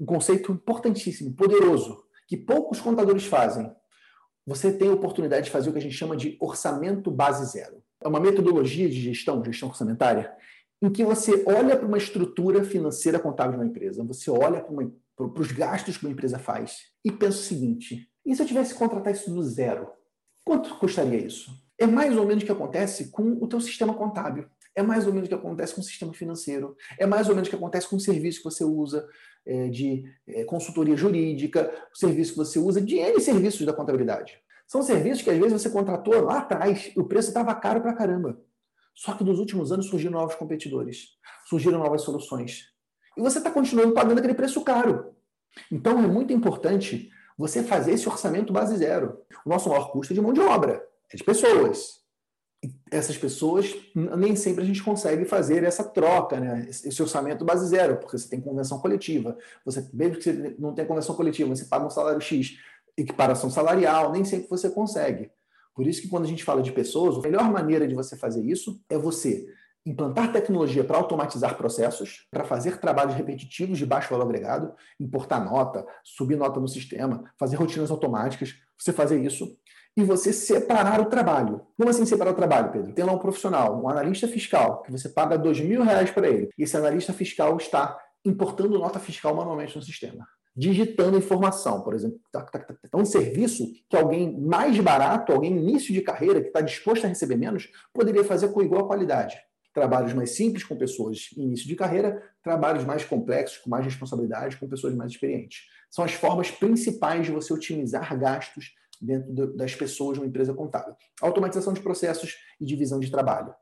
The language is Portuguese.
um conceito importantíssimo, poderoso, que poucos contadores fazem. Você tem a oportunidade de fazer o que a gente chama de orçamento base zero. É uma metodologia de gestão, gestão orçamentária, em que você olha para uma estrutura financeira contábil de uma empresa, você olha para, uma, para os gastos que uma empresa faz e pensa o seguinte: e se eu tivesse que contratar isso do zero? Quanto custaria isso? É mais ou menos o que acontece com o teu sistema contábil. É mais ou menos o que acontece com o sistema financeiro. É mais ou menos o que acontece com o serviço que você usa é, de é, consultoria jurídica, o serviço que você usa de N serviços da contabilidade. São serviços que às vezes você contratou lá atrás e o preço estava caro pra caramba. Só que nos últimos anos surgiram novos competidores, surgiram novas soluções. E você está continuando pagando aquele preço caro. Então é muito importante você fazer esse orçamento base zero. O nosso maior custo é de mão de obra, é de pessoas. Essas pessoas, nem sempre a gente consegue fazer essa troca, né? esse orçamento base zero, porque você tem convenção coletiva. Você, mesmo que você não tenha convenção coletiva, você paga um salário X, equiparação salarial, nem sempre você consegue. Por isso que quando a gente fala de pessoas, a melhor maneira de você fazer isso é você implantar tecnologia para automatizar processos, para fazer trabalhos repetitivos de baixo valor agregado, importar nota, subir nota no sistema, fazer rotinas automáticas, você fazer isso e você separar o trabalho. Como assim separar o trabalho, Pedro? Tem lá um profissional, um analista fiscal, que você paga dois mil reais para ele, e esse analista fiscal está importando nota fiscal manualmente no sistema digitando informação, por exemplo. É um serviço que alguém mais barato, alguém início de carreira, que está disposto a receber menos, poderia fazer com igual qualidade trabalhos mais simples com pessoas em início de carreira, trabalhos mais complexos, com mais responsabilidade, com pessoas mais experientes. São as formas principais de você otimizar gastos dentro das pessoas de uma empresa contábil. Automatização de processos e divisão de trabalho.